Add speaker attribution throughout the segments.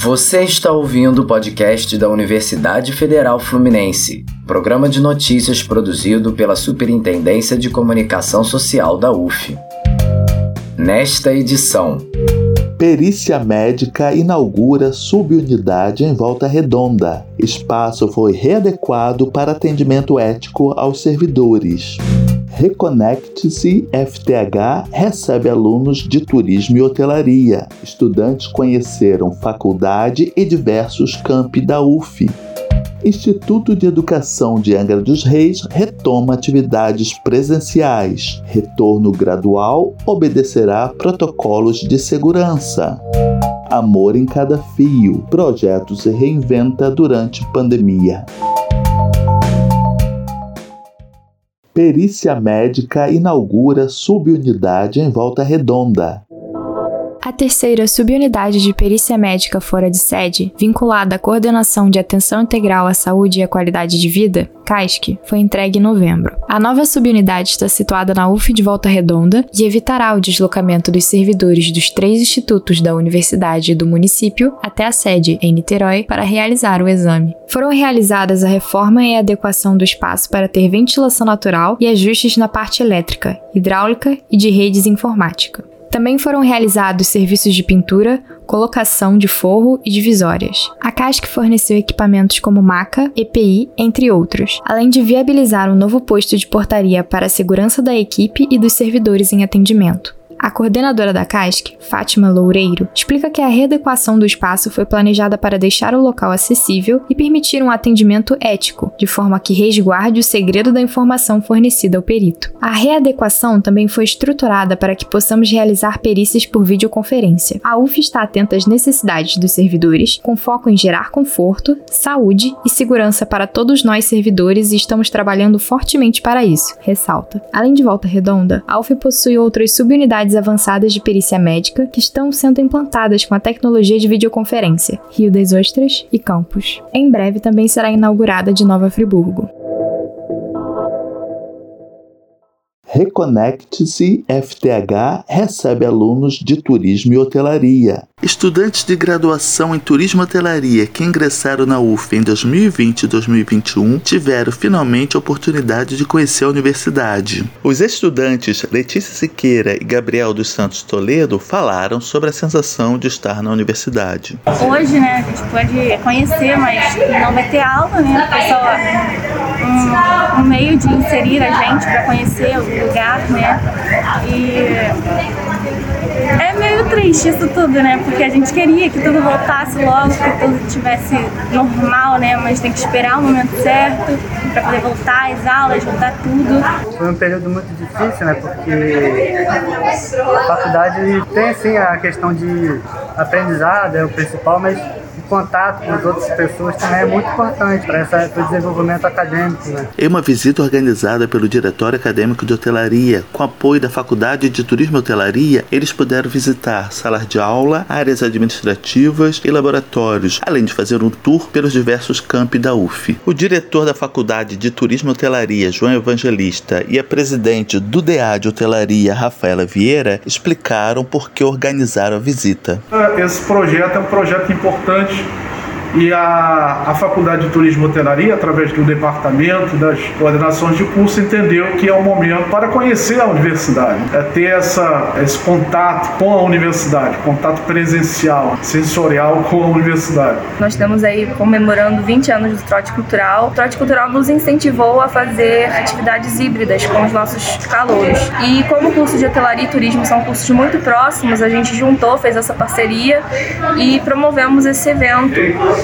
Speaker 1: Você está ouvindo o podcast da Universidade Federal Fluminense, programa de notícias produzido pela Superintendência de Comunicação Social da UF. Nesta edição,
Speaker 2: Perícia médica inaugura subunidade em Volta Redonda. Espaço foi readequado para atendimento ético aos servidores. Reconecte-se FTH recebe alunos de turismo e hotelaria. Estudantes conheceram faculdade e diversos campi da UF. Instituto de Educação de Angra dos Reis retoma atividades presenciais. Retorno gradual obedecerá protocolos de segurança. Amor em cada fio. Projeto se reinventa durante pandemia. Perícia médica inaugura subunidade em Volta Redonda.
Speaker 3: A terceira subunidade de perícia médica fora de sede, vinculada à Coordenação de Atenção Integral à Saúde e à Qualidade de Vida, CASC, foi entregue em novembro. A nova subunidade está situada na UF de Volta Redonda e evitará o deslocamento dos servidores dos três institutos da universidade e do município até a sede, em Niterói, para realizar o exame. Foram realizadas a reforma e a adequação do espaço para ter ventilação natural e ajustes na parte elétrica, hidráulica e de redes informática. Também foram realizados serviços de pintura, colocação de forro e divisórias. A CASC forneceu equipamentos como maca, EPI, entre outros, além de viabilizar um novo posto de portaria para a segurança da equipe e dos servidores em atendimento. A coordenadora da CASC, Fátima Loureiro, explica que a readequação do espaço foi planejada para deixar o local acessível e permitir um atendimento ético, de forma que resguarde o segredo da informação fornecida ao perito. A readequação também foi estruturada para que possamos realizar perícias por videoconferência. A UF está atenta às necessidades dos servidores, com foco em gerar conforto, saúde e segurança para todos nós servidores e estamos trabalhando fortemente para isso, ressalta. Além de Volta Redonda, a UF possui outras subunidades unidades avançadas de perícia médica que estão sendo implantadas com a tecnologia de videoconferência, Rio das Ostras e Campos. Em breve também será inaugurada de Nova Friburgo.
Speaker 2: Reconecte-se FTH recebe alunos de turismo e hotelaria. Estudantes de graduação em turismo e hotelaria que ingressaram na UF em 2020 e 2021 tiveram finalmente a oportunidade de conhecer a universidade. Os estudantes Letícia Siqueira e Gabriel dos Santos Toledo falaram sobre a sensação de estar na universidade.
Speaker 4: Hoje, né, a gente pode conhecer, mas não vai ter aula, né? Só um, um meio de inserir a gente para conhecer o lugar, né? E é meio triste isso tudo, né? Porque a gente queria que tudo voltasse logo, que tudo estivesse normal, né? Mas tem que esperar o momento certo para poder voltar às aulas, voltar tudo.
Speaker 5: Foi um período muito difícil, né? Porque a faculdade tem, assim, a questão de aprendizado, é o principal, mas contato com as outras pessoas também é muito importante para o desenvolvimento acadêmico. Né?
Speaker 2: Em uma visita organizada pelo Diretório Acadêmico de Hotelaria, com apoio da Faculdade de Turismo e Hotelaria, eles puderam visitar salas de aula, áreas administrativas e laboratórios, além de fazer um tour pelos diversos campi da UF. O diretor da Faculdade de Turismo e Hotelaria, João Evangelista, e a presidente do DA de Hotelaria, Rafaela Vieira, explicaram por que organizaram a visita.
Speaker 6: Esse projeto é um projeto importante e a, a Faculdade de Turismo e Hotelaria, através do departamento, das coordenações de curso, entendeu que é o momento para conhecer a universidade, é ter essa, esse contato com a universidade, contato presencial, sensorial com a universidade.
Speaker 7: Nós estamos aí comemorando 20 anos do Trote Cultural. O Trote Cultural nos incentivou a fazer atividades híbridas com os nossos calouros. E como o curso de hotelaria e turismo são cursos muito próximos, a gente juntou, fez essa parceria e promovemos esse evento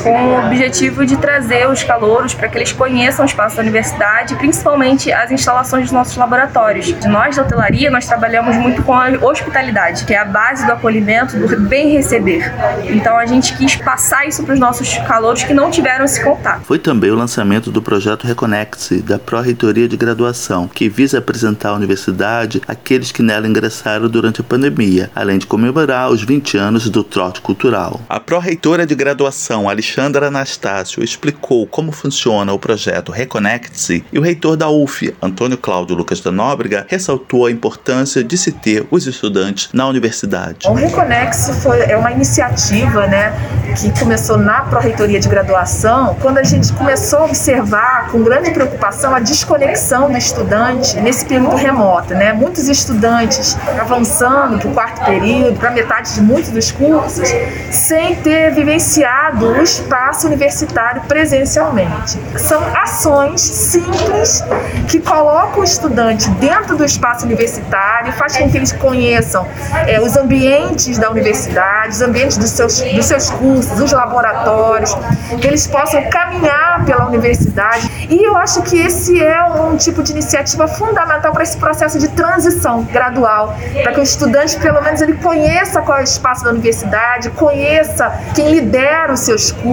Speaker 7: com o objetivo de trazer os calouros para que eles conheçam o espaço da universidade, principalmente as instalações dos nossos laboratórios. Nós da hotelaria, nós trabalhamos muito com a hospitalidade, que é a base do acolhimento, do bem receber. Então a gente quis passar isso para os nossos calouros que não tiveram esse contato.
Speaker 2: Foi também o lançamento do projeto Reconecte da Pró-Reitoria de Graduação, que visa apresentar à universidade aqueles que nela ingressaram durante a pandemia, além de comemorar os 20 anos do trote cultural. A pró-reitora de graduação, Alexandre Alexandra Anastácio explicou como funciona o projeto Reconnect-se e o reitor da UF, Antônio Cláudio Lucas da Nóbrega, ressaltou a importância de se ter os estudantes na universidade.
Speaker 8: O Reconex foi, é uma iniciativa né, que começou na Pró-Reitoria de Graduação, quando a gente começou a observar com grande preocupação a desconexão do estudante nesse período remoto. Né? Muitos estudantes avançando para o quarto período, para metade de muitos dos cursos, sem ter vivenciado o espaço universitário presencialmente. São ações simples que colocam o estudante dentro do espaço universitário, faz com que eles conheçam é, os ambientes da universidade, os ambientes dos seus, dos seus cursos, os laboratórios, que eles possam caminhar pela universidade. E eu acho que esse é um tipo de iniciativa fundamental para esse processo de transição gradual, para que o estudante, pelo menos, ele conheça qual é o espaço da universidade, conheça quem lidera os seus cursos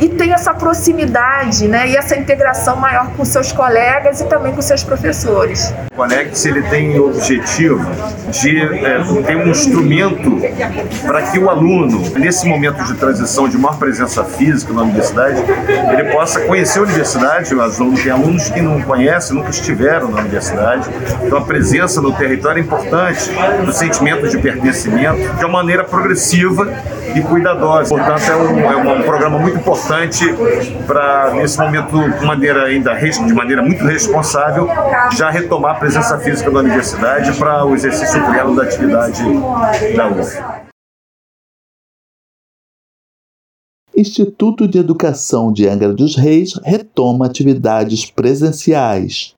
Speaker 8: e tenha essa proximidade né, e essa integração maior com seus colegas e também com seus professores.
Speaker 9: O Conect ele tem o objetivo de é, ter um instrumento para que o aluno, nesse momento de transição de maior presença física na universidade, ele possa conhecer a universidade. Os alunos, tem alunos que não conhecem, nunca estiveram na universidade. Então a presença no território é importante, do sentimento de pertencimento, de uma maneira progressiva e cuidadosa. Portanto, é um, é um programa muito importante para, nesse momento, de maneira ainda de maneira muito responsável, já retomar a presença física da universidade para o exercício pleno da atividade da UF.
Speaker 2: Instituto de Educação de Angra dos Reis retoma atividades presenciais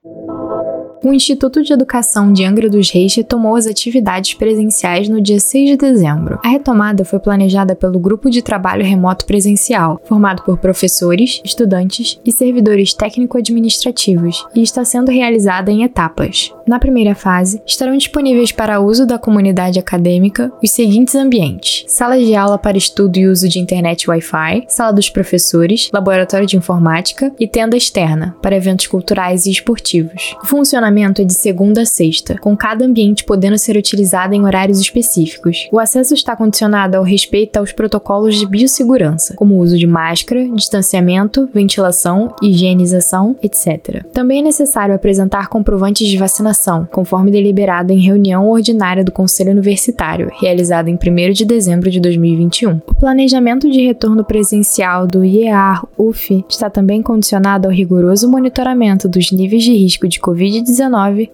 Speaker 3: o Instituto de Educação de Angra dos Reis retomou as atividades presenciais no dia 6 de dezembro. A retomada foi planejada pelo Grupo de Trabalho Remoto Presencial, formado por professores, estudantes e servidores técnico-administrativos, e está sendo realizada em etapas. Na primeira fase, estarão disponíveis para uso da comunidade acadêmica os seguintes ambientes: sala de aula para estudo e uso de internet Wi-Fi, sala dos professores, laboratório de informática e tenda externa para eventos culturais e esportivos. O funcionamento funcionamento é de segunda a sexta, com cada ambiente podendo ser utilizado em horários específicos. O acesso está condicionado ao respeito aos protocolos de biossegurança, como o uso de máscara, distanciamento, ventilação, higienização, etc. Também é necessário apresentar comprovantes de vacinação, conforme deliberado em reunião ordinária do Conselho Universitário, realizada em 1 de dezembro de 2021. O planejamento de retorno presencial do IEAR-UF está também condicionado ao rigoroso monitoramento dos níveis de risco de Covid-19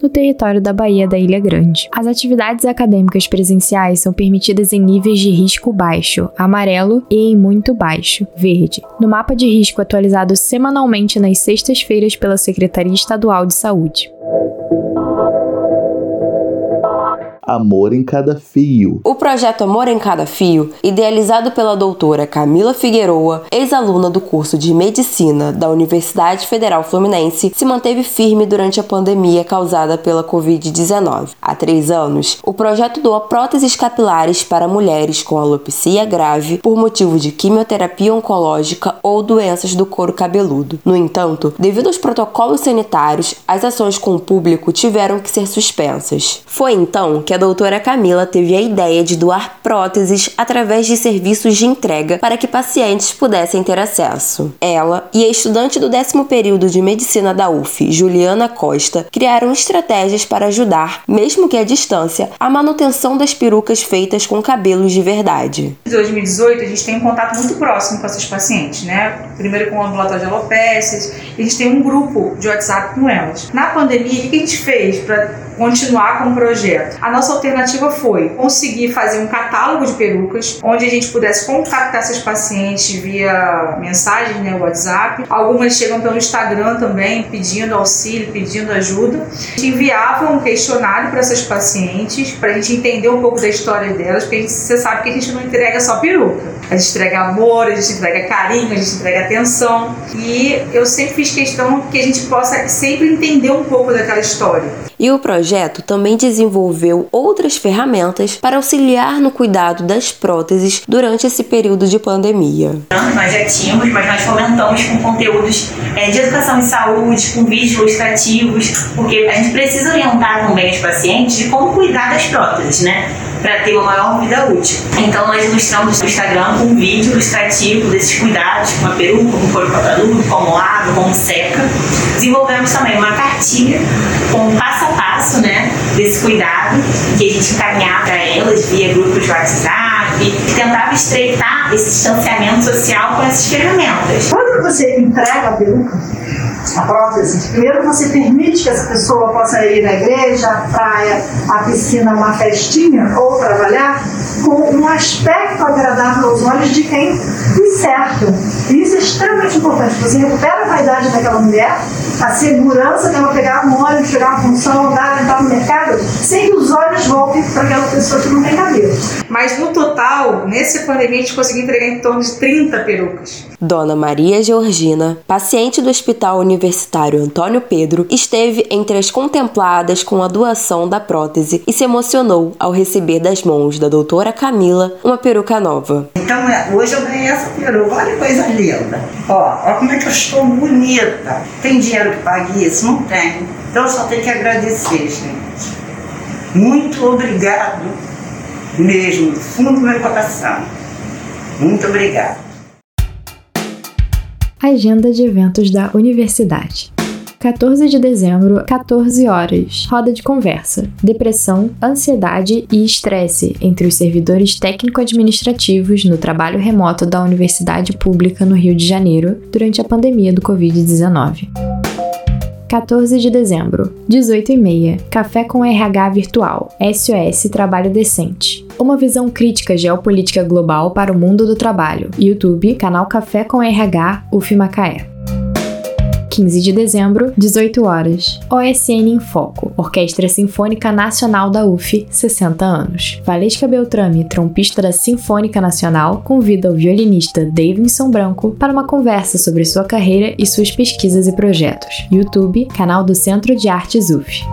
Speaker 3: no território da Baía da Ilha Grande. As atividades acadêmicas presenciais são permitidas em níveis de risco baixo, amarelo e em muito baixo, verde, no mapa de risco atualizado semanalmente nas sextas-feiras pela Secretaria Estadual de Saúde.
Speaker 2: Amor em Cada Fio.
Speaker 10: O projeto Amor em Cada Fio, idealizado pela doutora Camila Figueroa, ex-aluna do curso de Medicina da Universidade Federal Fluminense, se manteve firme durante a pandemia causada pela Covid-19. Há três anos, o projeto doa próteses capilares para mulheres com alopecia grave por motivo de quimioterapia oncológica ou doenças do couro cabeludo. No entanto, devido aos protocolos sanitários, as ações com o público tiveram que ser suspensas. Foi então que a doutora Camila teve a ideia de doar próteses através de serviços de entrega para que pacientes pudessem ter acesso. Ela e a estudante do décimo período de medicina da UF, Juliana Costa, criaram estratégias para ajudar, mesmo que à distância, a manutenção das perucas feitas com cabelos de verdade.
Speaker 11: Em 2018, a gente tem um contato muito próximo com essas pacientes, né? Primeiro com o ambulatório de alopécias, a gente tem um grupo de WhatsApp com elas. Na pandemia, o que a gente fez para continuar com o projeto. A nossa alternativa foi conseguir fazer um catálogo de perucas, onde a gente pudesse contactar essas pacientes via mensagem, né, WhatsApp. Algumas chegam pelo Instagram também, pedindo auxílio, pedindo ajuda. A gente enviava um questionário para essas pacientes, para a gente entender um pouco da história delas, porque gente, você sabe que a gente não entrega só peruca. A gente entrega amor, a gente entrega carinho, a gente entrega atenção. E eu sempre fiz questão que a gente possa sempre entender um pouco daquela história.
Speaker 10: E o projeto também desenvolveu outras ferramentas para auxiliar no cuidado das próteses durante esse período de pandemia.
Speaker 12: Nós já tínhamos, mas nós fomentamos com conteúdos é, de educação em saúde, com vídeos ilustrativos, porque a gente precisa orientar também os pacientes de como cuidar das próteses, né? Para ter uma maior vida útil. Então nós ilustramos no Instagram um vídeo ilustrativo desses cuidados, com a peruca, com couro cabeludo, como lava, como seca. Desenvolvemos também uma cartilha com um passo a passo né, desse cuidado que a gente encaminhava para elas via grupos de WhatsApp, tentava estreitar esse distanciamento social com essas ferramentas.
Speaker 13: Quando você entrega a peruca, a prótese. Primeiro você permite que essa pessoa possa ir na igreja, à praia, à piscina, uma festinha ou trabalhar com um aspecto agradável aos olhos de quem certo. E isso é extremamente importante. Você recupera a vaidade daquela mulher, a segurança dela pegar um ônibus, pegar uma função, andar, entrar no mercado, sem que os olhos voltem para aquela pessoa que não tem cabelo.
Speaker 11: Mas no total, nesse pandemia, a gente conseguiu entregar em torno de 30 perucas.
Speaker 10: Dona Maria Georgina, paciente do Hospital Universitário Antônio Pedro, esteve entre as contempladas com a doação da prótese e se emocionou ao receber das mãos da doutora Camila uma peruca nova.
Speaker 14: Então, é, hoje eu ganhei essa peruca. Olha que coisa linda. Ó, olha como é que eu estou bonita. Tem dinheiro que pague isso? Não tem. Então, eu só tenho que agradecer, gente. Muito obrigado mesmo, do fundo do meu coração. Muito obrigada.
Speaker 3: Agenda de eventos da universidade. 14 de dezembro, 14 horas. Roda de conversa. Depressão, ansiedade e estresse entre os servidores técnico-administrativos no trabalho remoto da Universidade Pública no Rio de Janeiro durante a pandemia do Covid-19. 14 de dezembro, 18h30. Café com RH Virtual. SOS Trabalho Decente. Uma visão crítica geopolítica global para o mundo do trabalho. YouTube, canal Café com RH, UF Macaé. 15 de dezembro, 18 horas. OSN em Foco, Orquestra Sinfônica Nacional da UF, 60 anos. Valesca Beltrame, trompista da Sinfônica Nacional, convida o violinista Davidson Branco para uma conversa sobre sua carreira e suas pesquisas e projetos. YouTube, canal do Centro de Artes UF.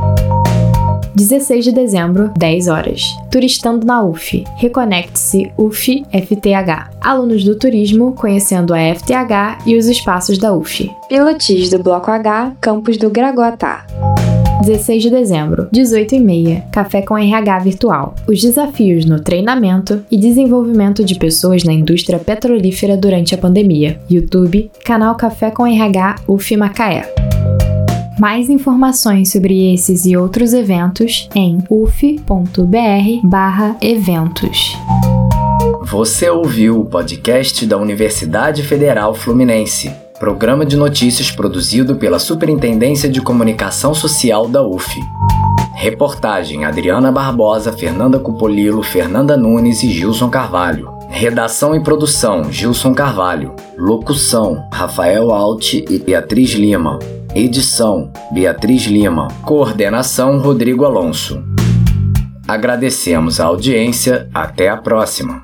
Speaker 3: 16 de dezembro, 10 horas. Turistando na UF. Reconecte-se UF FTH. Alunos do turismo conhecendo a FTH e os espaços da UF. Pilotis do Bloco H, campus do Gragoatá. 16 de dezembro, 18h30, Café com RH Virtual. Os desafios no treinamento e desenvolvimento de pessoas na indústria petrolífera durante a pandemia. YouTube, canal Café com RH UF Macaé. Mais informações sobre esses e outros eventos em uf.br/eventos.
Speaker 1: Você ouviu o podcast da Universidade Federal Fluminense, programa de notícias produzido pela Superintendência de Comunicação Social da UF. Reportagem Adriana Barbosa, Fernanda Cupolilo, Fernanda Nunes e Gilson Carvalho. Redação e produção Gilson Carvalho. Locução Rafael Alt e Beatriz Lima. Edição: Beatriz Lima. Coordenação: Rodrigo Alonso. Agradecemos a audiência. Até a próxima.